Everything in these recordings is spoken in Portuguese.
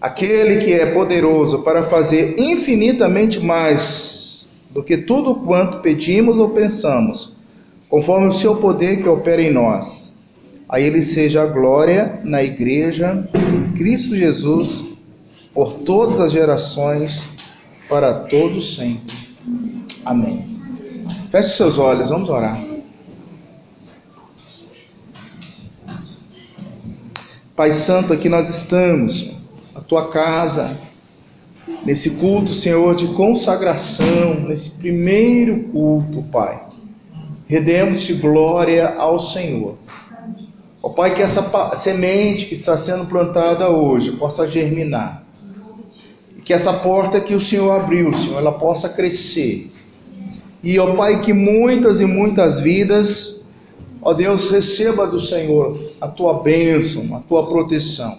aquele que é poderoso para fazer infinitamente mais do que tudo quanto pedimos ou pensamos, conforme o seu poder que opera em nós. A ele seja a glória na igreja, em Cristo Jesus, por todas as gerações, para todos sempre. Amém. Feche seus olhos, vamos orar. Pai Santo, aqui nós estamos, tua casa, nesse culto, Senhor, de consagração, nesse primeiro culto, Pai. Redemos-te glória ao Senhor. Ó Pai, que essa semente que está sendo plantada hoje possa germinar. E que essa porta que o Senhor abriu, Senhor, ela possa crescer. E, ó Pai, que muitas e muitas vidas Ó Deus, receba do Senhor a tua bênção, a tua proteção.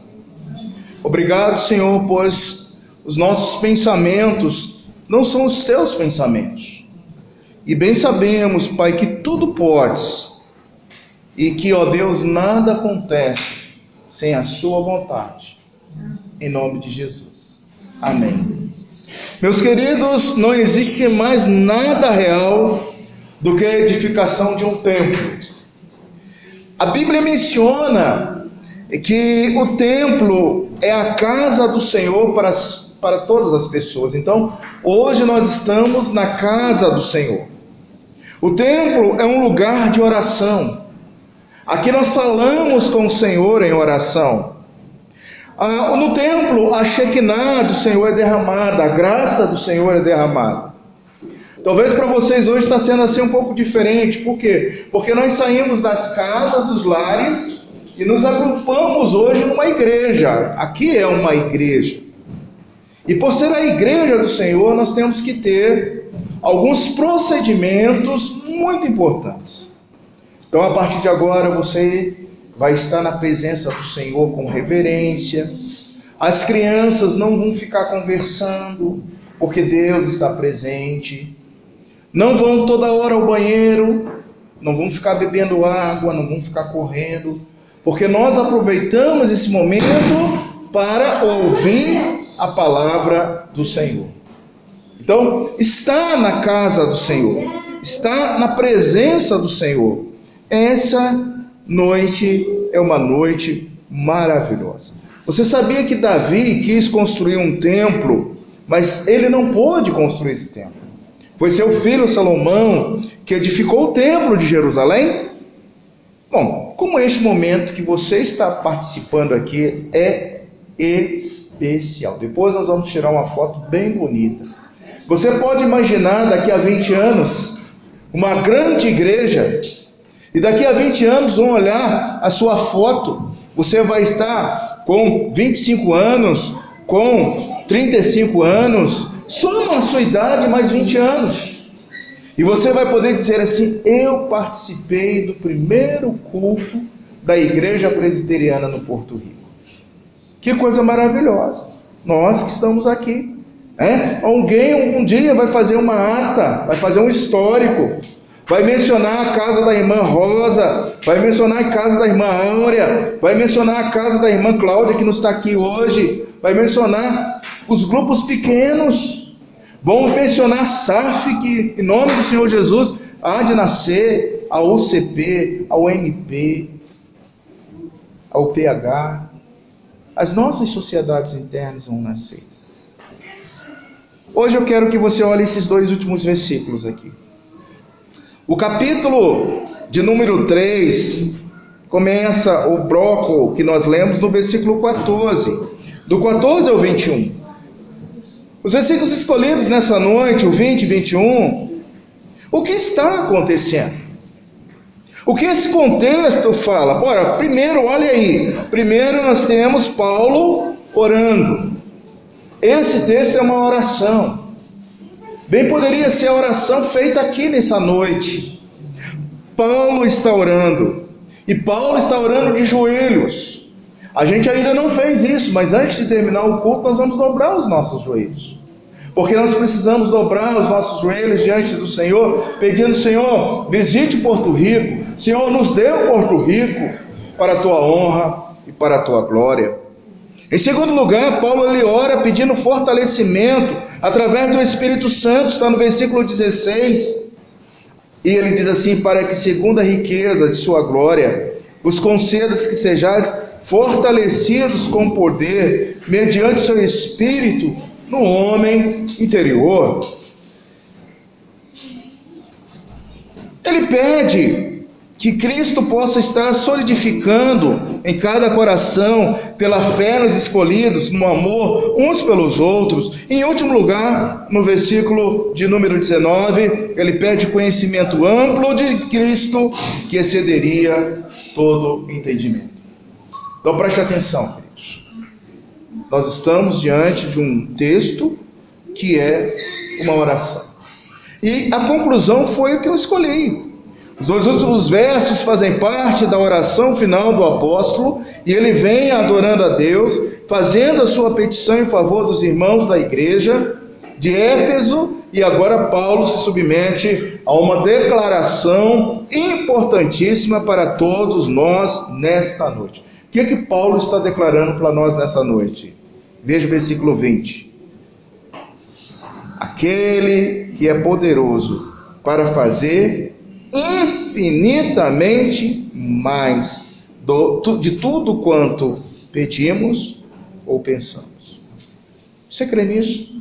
Obrigado, Senhor, pois os nossos pensamentos não são os teus pensamentos. E bem sabemos, Pai, que tudo podes e que, ó Deus, nada acontece sem a Sua vontade. Em nome de Jesus. Amém. Meus queridos, não existe mais nada real do que a edificação de um templo. A Bíblia menciona que o templo é a casa do Senhor para, para todas as pessoas. Então, hoje nós estamos na casa do Senhor. O templo é um lugar de oração. Aqui nós falamos com o Senhor em oração. Ah, no templo, a Shekinah do Senhor é derramada, a graça do Senhor é derramada. Talvez para vocês hoje está sendo assim um pouco diferente. Por quê? Porque nós saímos das casas, dos lares e nos agrupamos hoje numa igreja. Aqui é uma igreja. E por ser a igreja do Senhor, nós temos que ter alguns procedimentos muito importantes. Então, a partir de agora, você vai estar na presença do Senhor com reverência. As crianças não vão ficar conversando, porque Deus está presente. Não vão toda hora ao banheiro, não vão ficar bebendo água, não vão ficar correndo, porque nós aproveitamos esse momento para ouvir a palavra do Senhor. Então, está na casa do Senhor, está na presença do Senhor. Essa noite é uma noite maravilhosa. Você sabia que Davi quis construir um templo, mas ele não pôde construir esse templo. Foi seu filho Salomão que edificou o templo de Jerusalém? Como este momento que você está participando aqui é especial. Depois nós vamos tirar uma foto bem bonita. Você pode imaginar daqui a 20 anos uma grande igreja e daqui a 20 anos vão olhar a sua foto. Você vai estar com 25 anos, com 35 anos, Soma a sua idade mais 20 anos. E você vai poder dizer assim: Eu participei do primeiro culto da Igreja Presbiteriana no Porto Rico. Que coisa maravilhosa. Nós que estamos aqui. É? Alguém um dia vai fazer uma ata, vai fazer um histórico, vai mencionar a casa da irmã Rosa, vai mencionar a casa da irmã Áurea, vai mencionar a casa da irmã Cláudia que não está aqui hoje, vai mencionar os grupos pequenos. Vamos mencionar SAF, que em nome do Senhor Jesus há de nascer a UCP, a UNP, a UPH. As nossas sociedades internas vão nascer. Hoje eu quero que você olhe esses dois últimos versículos aqui. O capítulo de número 3 começa o bloco que nós lemos no versículo 14, do 14 ao 21. Os versículos escolhidos nessa noite, o 20 e 21, o que está acontecendo? O que esse contexto fala? Ora, primeiro, olha aí. Primeiro nós temos Paulo orando. Esse texto é uma oração. Bem poderia ser a oração feita aqui nessa noite. Paulo está orando. E Paulo está orando de joelhos. A gente ainda não fez isso, mas antes de terminar o culto, nós vamos dobrar os nossos joelhos. Porque nós precisamos dobrar os nossos joelhos diante do Senhor, pedindo: Senhor, visite Porto Rico. Senhor, nos dê o Porto Rico para a tua honra e para a tua glória. Em segundo lugar, Paulo ele ora pedindo fortalecimento através do Espírito Santo, está no versículo 16. E ele diz assim: Para que, segundo a riqueza de sua glória, os concedas que sejais fortalecidos com poder, mediante seu Espírito, no homem interior. Ele pede que Cristo possa estar solidificando em cada coração, pela fé nos escolhidos, no amor uns pelos outros. Em último lugar, no versículo de número 19, ele pede conhecimento amplo de Cristo que excederia todo entendimento. Então preste atenção, queridos. Nós estamos diante de um texto que é uma oração. E a conclusão foi o que eu escolhi. Os dois últimos versos fazem parte da oração final do apóstolo e ele vem adorando a Deus, fazendo a sua petição em favor dos irmãos da igreja de Éfeso e agora Paulo se submete a uma declaração importantíssima para todos nós nesta noite. O que é que Paulo está declarando para nós nessa noite? Veja o versículo 20. Aquele que é poderoso para fazer infinitamente mais do, de tudo quanto pedimos ou pensamos. Você crê nisso?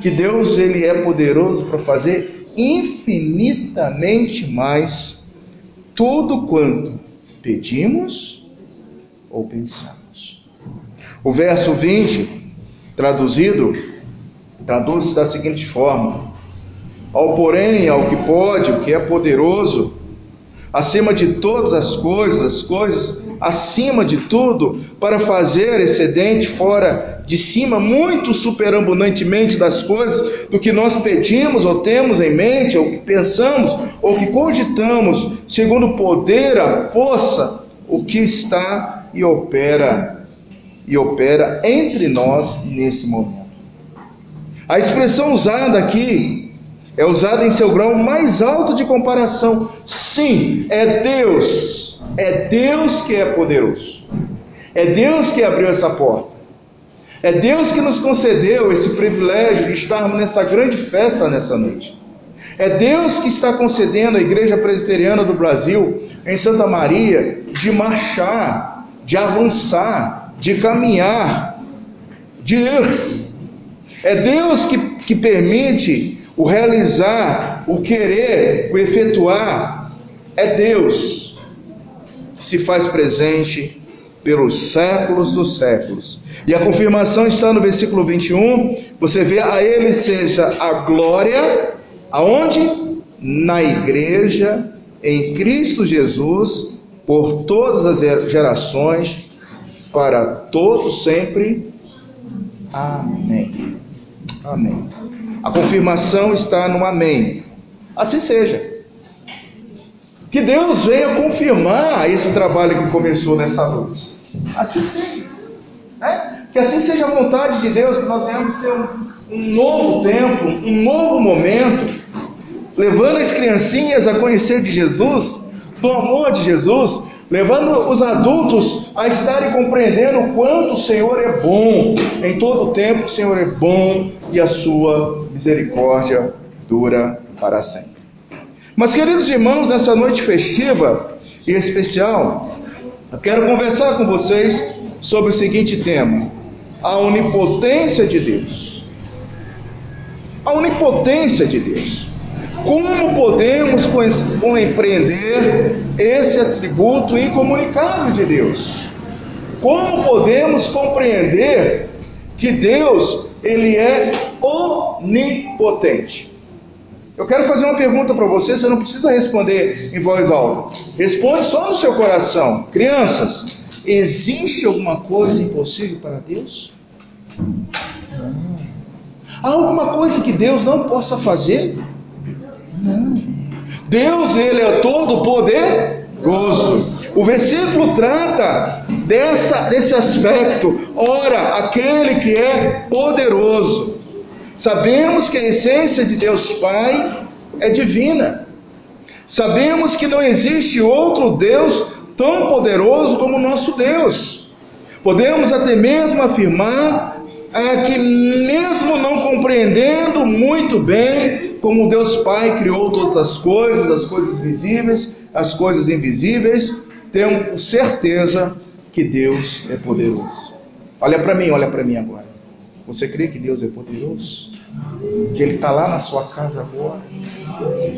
Que Deus ele é poderoso para fazer infinitamente mais tudo quanto pedimos ou pensamos. O verso 20, traduzido, traduz-se da seguinte forma: ao porém, ao que pode, o que é poderoso, acima de todas as coisas, as coisas acima de tudo, para fazer excedente fora de cima, muito superabundantemente das coisas do que nós pedimos ou temos em mente, ou que pensamos, ou que cogitamos, segundo o poder, a força, o que está e opera e opera entre nós nesse momento. A expressão usada aqui é usado em seu grau mais alto de comparação. Sim, é Deus, é Deus que é poderoso. É Deus que abriu essa porta. É Deus que nos concedeu esse privilégio de estarmos nesta grande festa nessa noite. É Deus que está concedendo à Igreja Presbiteriana do Brasil, em Santa Maria, de marchar, de avançar, de caminhar, de ir. É Deus que, que permite o realizar, o querer, o efetuar, é Deus que se faz presente pelos séculos dos séculos. E a confirmação está no versículo 21. Você vê a ele seja a glória aonde? Na igreja em Cristo Jesus por todas as gerações para todos sempre. Amém. Amém. A confirmação está no Amém. Assim seja. Que Deus venha confirmar esse trabalho que começou nessa noite. Assim seja. Né? Que assim seja a vontade de Deus, que nós venhamos ter um, um novo tempo, um novo momento, levando as criancinhas a conhecer de Jesus, do amor de Jesus, levando os adultos a estarem compreendendo o quanto o Senhor é bom. Em todo tempo o Senhor é bom e a sua misericórdia dura para sempre. Mas, queridos irmãos, nessa noite festiva e especial, eu quero conversar com vocês sobre o seguinte tema: a onipotência de Deus. A onipotência de Deus. Como podemos compreender esse atributo incomunicável de Deus? Como podemos compreender que Deus ele é onipotente? Eu quero fazer uma pergunta para você, você não precisa responder em voz alta. Responde só no seu coração. Crianças, existe alguma coisa impossível para Deus? Não. Há alguma coisa que Deus não possa fazer? Não. Deus, ele é todo poderoso. O versículo trata dessa, desse aspecto. Ora, aquele que é poderoso. Sabemos que a essência de Deus Pai é divina. Sabemos que não existe outro Deus tão poderoso como o nosso Deus. Podemos até mesmo afirmar é, que, mesmo não compreendendo muito bem como Deus Pai criou todas as coisas, as coisas visíveis, as coisas invisíveis, temos certeza que Deus é poderoso. Olha para mim, olha para mim agora. Você crê que Deus é poderoso? Que Ele está lá na sua casa agora?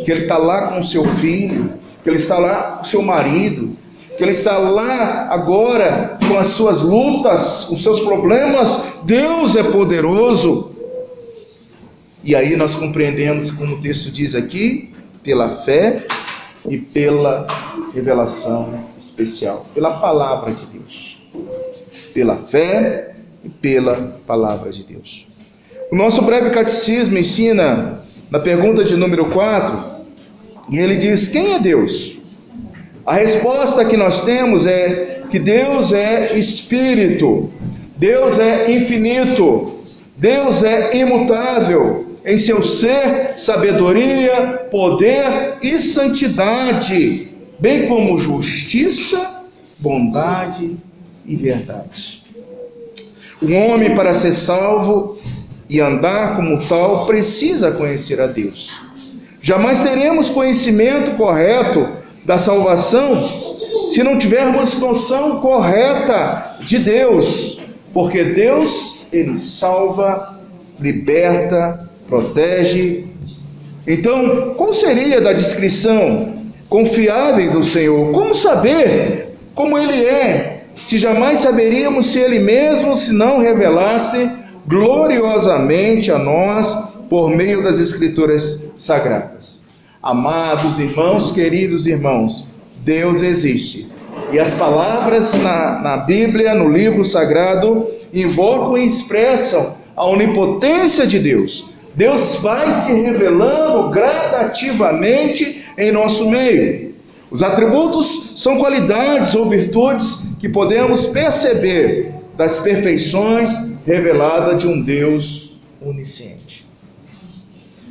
Que Ele está lá com o seu filho? Que Ele está lá com o seu marido? que Ele está lá agora com as suas lutas, com seus problemas. Deus é poderoso. E aí nós compreendemos, como o texto diz aqui, pela fé e pela revelação especial, pela palavra de Deus. Pela fé e pela palavra de Deus. O nosso breve catecismo ensina, na pergunta de número 4, e ele diz: Quem é Deus? A resposta que nós temos é que Deus é espírito, Deus é infinito, Deus é imutável em seu ser, sabedoria, poder e santidade, bem como justiça, bondade e verdade. O homem, para ser salvo e andar como tal, precisa conhecer a Deus. Jamais teremos conhecimento correto da salvação se não tivermos noção correta de Deus, porque Deus ele salva, liberta, protege. Então, qual seria da descrição confiável do Senhor? Como saber como ele é, se jamais saberíamos se ele mesmo se não revelasse gloriosamente a nós por meio das escrituras sagradas? Amados irmãos, queridos irmãos, Deus existe. E as palavras na, na Bíblia, no livro sagrado, invocam e expressam a onipotência de Deus. Deus vai se revelando gradativamente em nosso meio. Os atributos são qualidades ou virtudes que podemos perceber das perfeições reveladas de um Deus onisciente.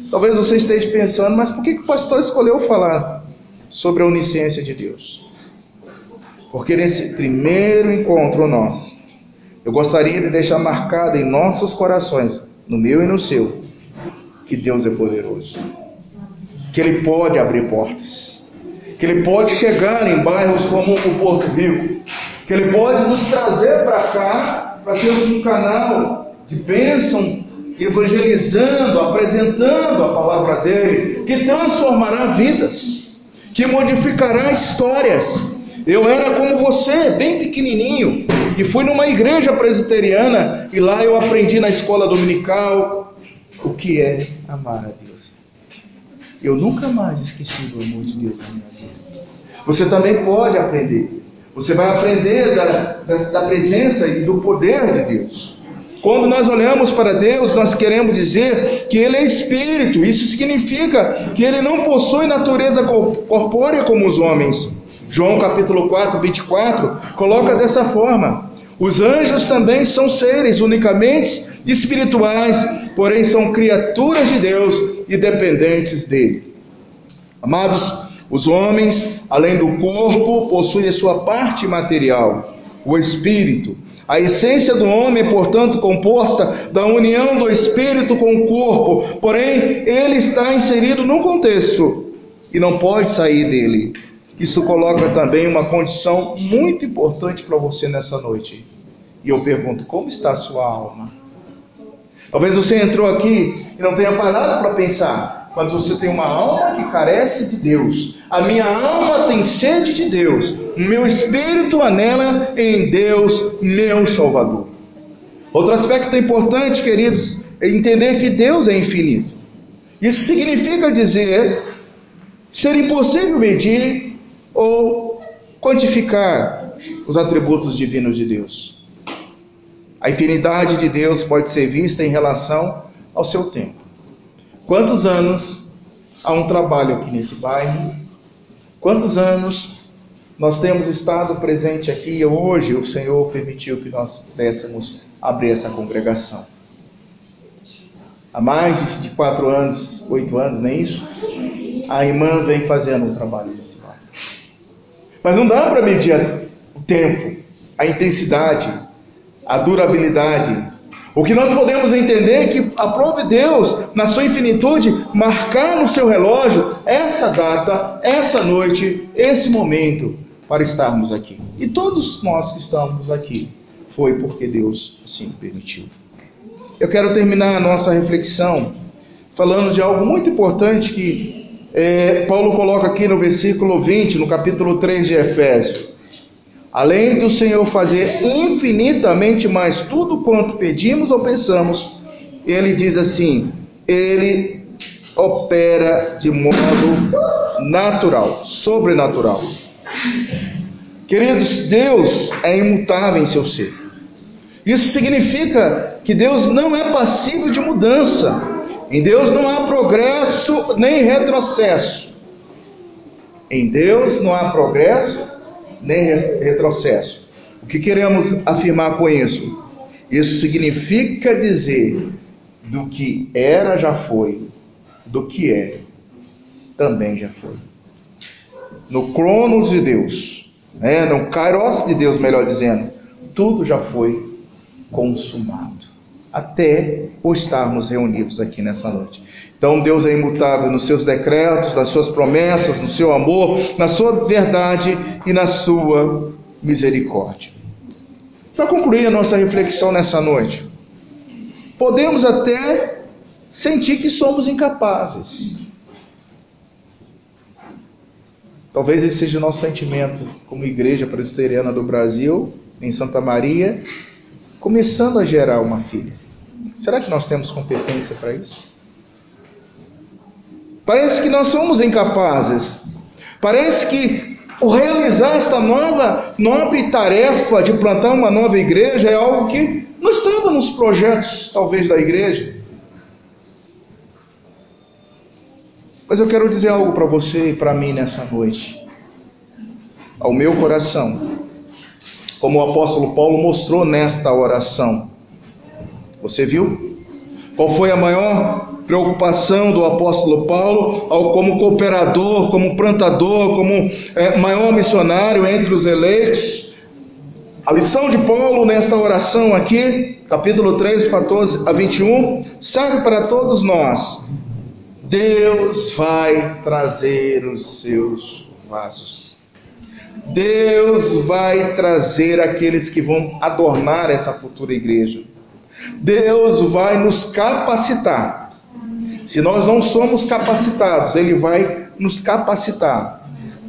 Talvez você esteja pensando, mas por que, o pastor escolheu falar sobre a onisciência de Deus? Porque nesse primeiro encontro nosso, eu gostaria de deixar marcado em nossos corações, no meu e no seu, que Deus é poderoso, que Ele pode abrir portas, que Ele pode chegar em bairros como o Porto Rico, que Ele pode nos trazer para cá para sermos um canal de bênção evangelizando, apresentando a palavra dele, que transformará vidas, que modificará histórias. Eu era como você, bem pequenininho, e fui numa igreja presbiteriana e lá eu aprendi na escola dominical o que é amar a Deus. Eu nunca mais esqueci do amor de Deus na minha vida. Você também pode aprender. Você vai aprender da, da, da presença e do poder de Deus. Quando nós olhamos para Deus, nós queremos dizer que Ele é espírito. Isso significa que Ele não possui natureza corpórea como os homens. João capítulo 4, 24, coloca dessa forma. Os anjos também são seres unicamente espirituais, porém são criaturas de Deus e dependentes dele. Amados, os homens, além do corpo, possuem a sua parte material, o espírito, a essência do homem é, portanto, composta da união do espírito com o corpo, porém, ele está inserido num contexto e não pode sair dele. Isso coloca também uma condição muito importante para você nessa noite. E eu pergunto: como está a sua alma? Talvez você entrou aqui e não tenha parado para pensar, mas você tem uma alma que carece de Deus. A minha alma tem sede de Deus. O meu espírito anela em Deus, meu Salvador. Outro aspecto importante, queridos, é entender que Deus é infinito. Isso significa dizer ser impossível medir ou quantificar os atributos divinos de Deus. A infinidade de Deus pode ser vista em relação ao seu tempo. Quantos anos há um trabalho aqui nesse bairro? Quantos anos nós temos estado presente aqui e hoje o Senhor permitiu que nós pudéssemos abrir essa congregação. Há mais de quatro anos, oito anos, não é isso? A irmã vem fazendo um trabalho nesse bairro. Mas não dá para medir o tempo, a intensidade, a durabilidade. O que nós podemos entender é que aprove Deus, na sua infinitude, marcar no seu relógio essa data, essa noite, esse momento para estarmos aqui. E todos nós que estamos aqui foi porque Deus assim permitiu. Eu quero terminar a nossa reflexão falando de algo muito importante que é, Paulo coloca aqui no versículo 20, no capítulo 3 de Efésios. Além do Senhor fazer infinitamente mais tudo quanto pedimos ou pensamos, ele diz assim: ele opera de modo natural, sobrenatural. Queridos, Deus é imutável em seu ser. Isso significa que Deus não é passivo de mudança. Em Deus não há progresso nem retrocesso. Em Deus não há progresso nem retrocesso. O que queremos afirmar com isso? Isso significa dizer do que era já foi, do que é também já foi. No cronos de Deus, né, no kairos de Deus, melhor dizendo, tudo já foi consumado, até o estarmos reunidos aqui nessa noite. Então Deus é imutável nos seus decretos, nas suas promessas, no seu amor, na sua verdade e na sua misericórdia. Para concluir a nossa reflexão nessa noite, podemos até sentir que somos incapazes. Talvez esse seja o nosso sentimento como Igreja Presbiteriana do Brasil, em Santa Maria, começando a gerar uma filha. Será que nós temos competência para isso? Parece que nós somos incapazes. Parece que o realizar esta nova, nobre tarefa de plantar uma nova igreja é algo que não estava nos projetos, talvez, da igreja. Mas eu quero dizer algo para você e para mim nessa noite. Ao meu coração, como o apóstolo Paulo mostrou nesta oração. Você viu? Qual foi a maior preocupação do apóstolo Paulo ao, como cooperador, como plantador, como é, maior missionário entre os eleitos. A lição de Paulo nesta oração aqui, capítulo 3, 14 a 21, serve para todos nós. Deus vai trazer os seus vasos. Deus vai trazer aqueles que vão adornar essa futura igreja. Deus vai nos capacitar se nós não somos capacitados, Ele vai nos capacitar.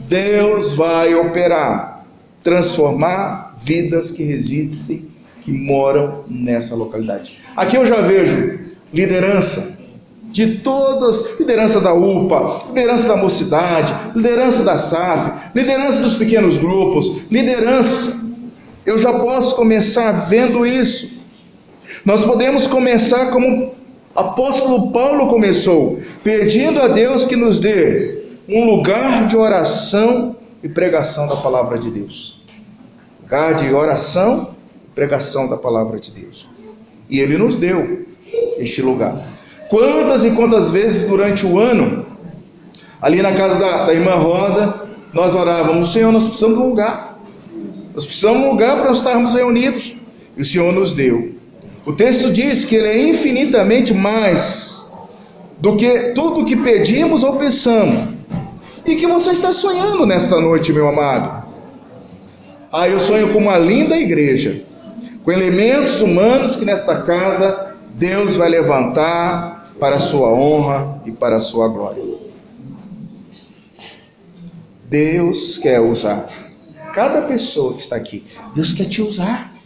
Deus vai operar, transformar vidas que resistem, que moram nessa localidade. Aqui eu já vejo liderança de todas, liderança da UPA, liderança da mocidade, liderança da SAF, liderança dos pequenos grupos, liderança. Eu já posso começar vendo isso. Nós podemos começar como apóstolo Paulo começou pedindo a Deus que nos dê um lugar de oração e pregação da palavra de Deus. Lugar de oração e pregação da palavra de Deus. E ele nos deu este lugar. Quantas e quantas vezes durante o ano, ali na casa da, da irmã Rosa, nós orávamos: Senhor, nós precisamos de um lugar. Nós precisamos de um lugar para estarmos reunidos. E o Senhor nos deu. O texto diz que ele é infinitamente mais do que tudo que pedimos ou pensamos. E que você está sonhando nesta noite, meu amado. Ah, eu sonho com uma linda igreja, com elementos humanos que nesta casa Deus vai levantar para a sua honra e para a sua glória. Deus quer usar cada pessoa que está aqui. Deus quer te usar.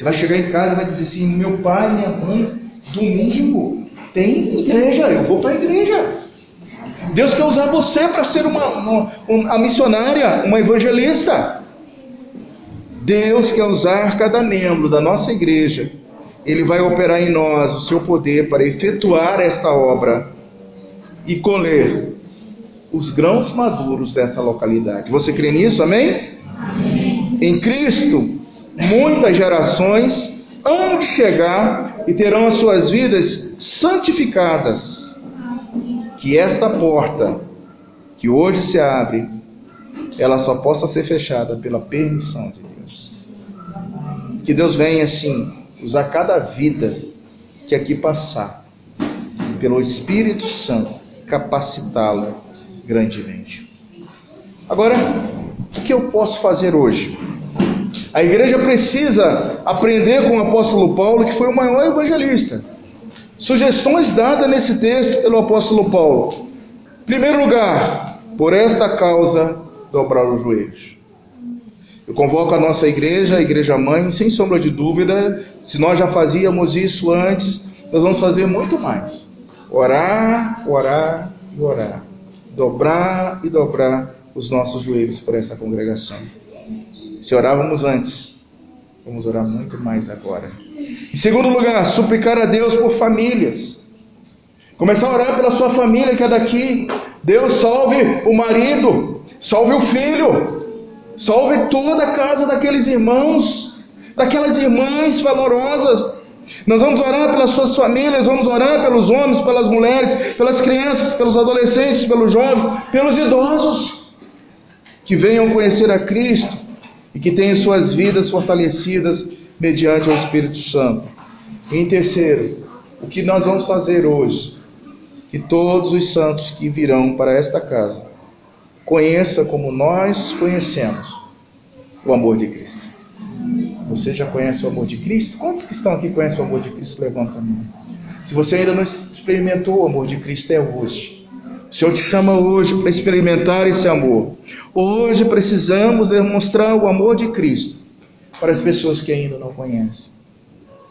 Você vai chegar em casa e vai dizer assim: meu pai, minha mãe, domingo tem igreja, eu vou para a igreja. Deus quer usar você para ser uma, uma, uma missionária, uma evangelista. Deus quer usar cada membro da nossa igreja. Ele vai operar em nós o seu poder para efetuar esta obra e colher os grãos maduros dessa localidade. Você crê nisso? Amém? amém. Em Cristo, muitas gerações hão de chegar e terão as suas vidas santificadas. Que esta porta que hoje se abre, ela só possa ser fechada pela permissão de Deus. Que Deus venha, assim, usar cada vida que aqui passar, pelo Espírito Santo, capacitá-la grandemente. Agora, o que eu posso fazer hoje? A igreja precisa aprender com o apóstolo Paulo, que foi o maior evangelista. Sugestões dadas nesse texto pelo apóstolo Paulo. Primeiro lugar, por esta causa, dobrar os joelhos. Eu convoco a nossa igreja, a igreja mãe, sem sombra de dúvida, se nós já fazíamos isso antes, nós vamos fazer muito mais. Orar, orar e orar. Dobrar e dobrar os nossos joelhos por essa congregação. Se orávamos antes, vamos orar muito mais agora. Em segundo lugar, suplicar a Deus por famílias. Começar a orar pela sua família que é daqui. Deus salve o marido, salve o filho, salve toda a casa daqueles irmãos, daquelas irmãs valorosas. Nós vamos orar pelas suas famílias, vamos orar pelos homens, pelas mulheres, pelas crianças, pelos adolescentes, pelos jovens, pelos idosos que venham conhecer a Cristo e que tenham suas vidas fortalecidas mediante o Espírito Santo. E em terceiro, o que nós vamos fazer hoje? Que todos os santos que virão para esta casa conheça como nós conhecemos o amor de Cristo. Você já conhece o amor de Cristo? Quantos que estão aqui conhecem o amor de Cristo? Levanta a mão. Se você ainda não experimentou o amor de Cristo, é hoje. O Senhor te chama hoje para experimentar esse amor. Hoje precisamos demonstrar o amor de Cristo para as pessoas que ainda não conhecem.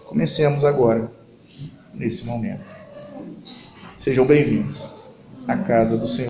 Comecemos agora, nesse momento. Sejam bem-vindos à casa do Senhor.